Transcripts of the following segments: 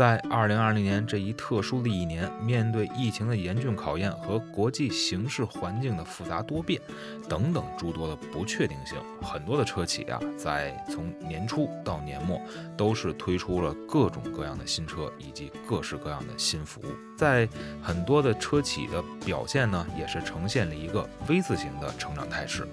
在二零二零年这一特殊的一年，面对疫情的严峻考验和国际形势环境的复杂多变等等诸多的不确定性，很多的车企啊，在从年初到年末，都是推出了各种各样的新车以及各式各样的新服务。在很多的车企的表现呢，也是呈现了一个 V 字形的成长态势。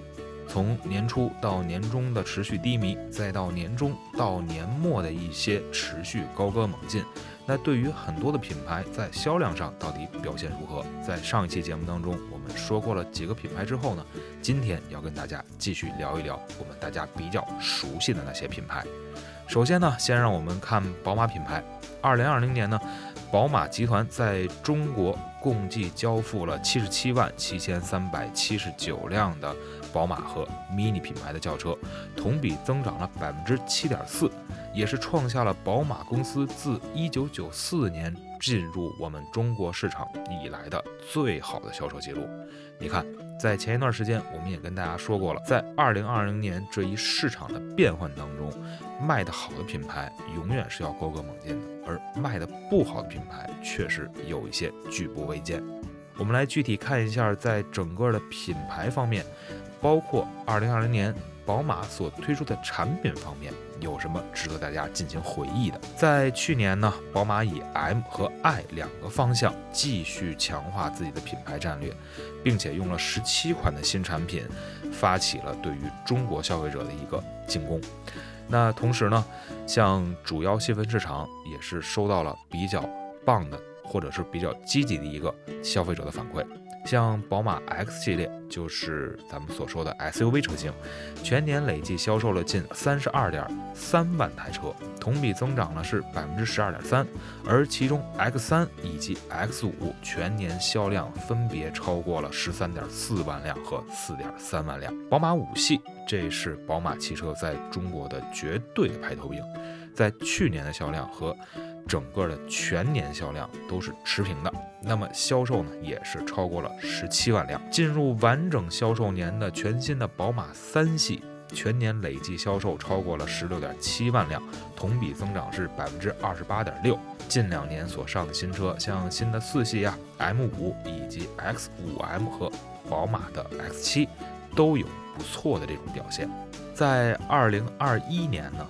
从年初到年终的持续低迷，再到年中到年末的一些持续高歌猛进，那对于很多的品牌在销量上到底表现如何？在上一期节目当中，我们说过了几个品牌之后呢，今天要跟大家继续聊一聊我们大家比较熟悉的那些品牌。首先呢，先让我们看宝马品牌。二零二零年呢，宝马集团在中国共计交付了七十七万七千三百七十九辆的。宝马和 MINI 品牌的轿车同比增长了百分之七点四，也是创下了宝马公司自一九九四年进入我们中国市场以来的最好的销售记录。你看，在前一段时间，我们也跟大家说过了，在二零二零年这一市场的变换当中，卖得好的品牌永远是要高歌猛进的，而卖得不好的品牌确实有一些举步维艰。我们来具体看一下，在整个的品牌方面。包括二零二零年宝马所推出的产品方面，有什么值得大家进行回忆的？在去年呢，宝马以 M 和 I 两个方向继续强化自己的品牌战略，并且用了十七款的新产品，发起了对于中国消费者的一个进攻。那同时呢，像主要细分市场也是收到了比较棒的，或者是比较积极的一个消费者的反馈。像宝马 X 系列，就是咱们所说的 SUV 车型，全年累计销售了近三十二点三万台车，同比增长呢是百分之十二点三。而其中 X 三以及 X 五全年销量分别超过了十三点四万辆和四点三万辆。宝马五系，这是宝马汽车在中国的绝对的排头兵，在去年的销量和整个的全年销量都是持平的，那么销售呢也是超过了十七万辆。进入完整销售年的全新的宝马三系，全年累计销售超过了十六点七万辆，同比增长是百分之二十八点六。近两年所上的新车，像新的四系啊、M 五以及 X 五 M 和宝马的 X 七，都有不错的这种表现。在二零二一年呢。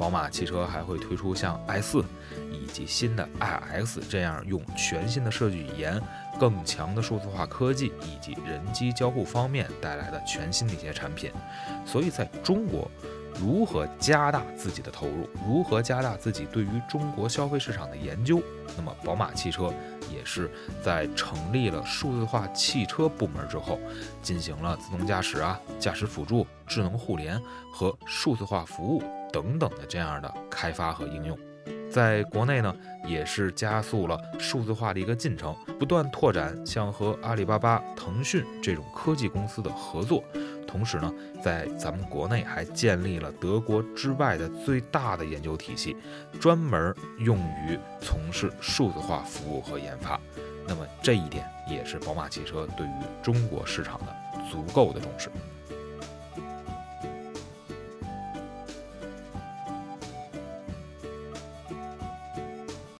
宝马汽车还会推出像 i 四以及新的 iX 这样用全新的设计语言、更强的数字化科技以及人机交互方面带来的全新的一些产品。所以，在中国，如何加大自己的投入，如何加大自己对于中国消费市场的研究，那么宝马汽车也是在成立了数字化汽车部门之后，进行了自动驾驶啊、驾驶辅助、智能互联和数字化服务。等等的这样的开发和应用，在国内呢也是加速了数字化的一个进程，不断拓展像和阿里巴巴、腾讯这种科技公司的合作，同时呢，在咱们国内还建立了德国之外的最大的研究体系，专门用于从事数字化服务和研发。那么这一点也是宝马汽车对于中国市场的足够的重视。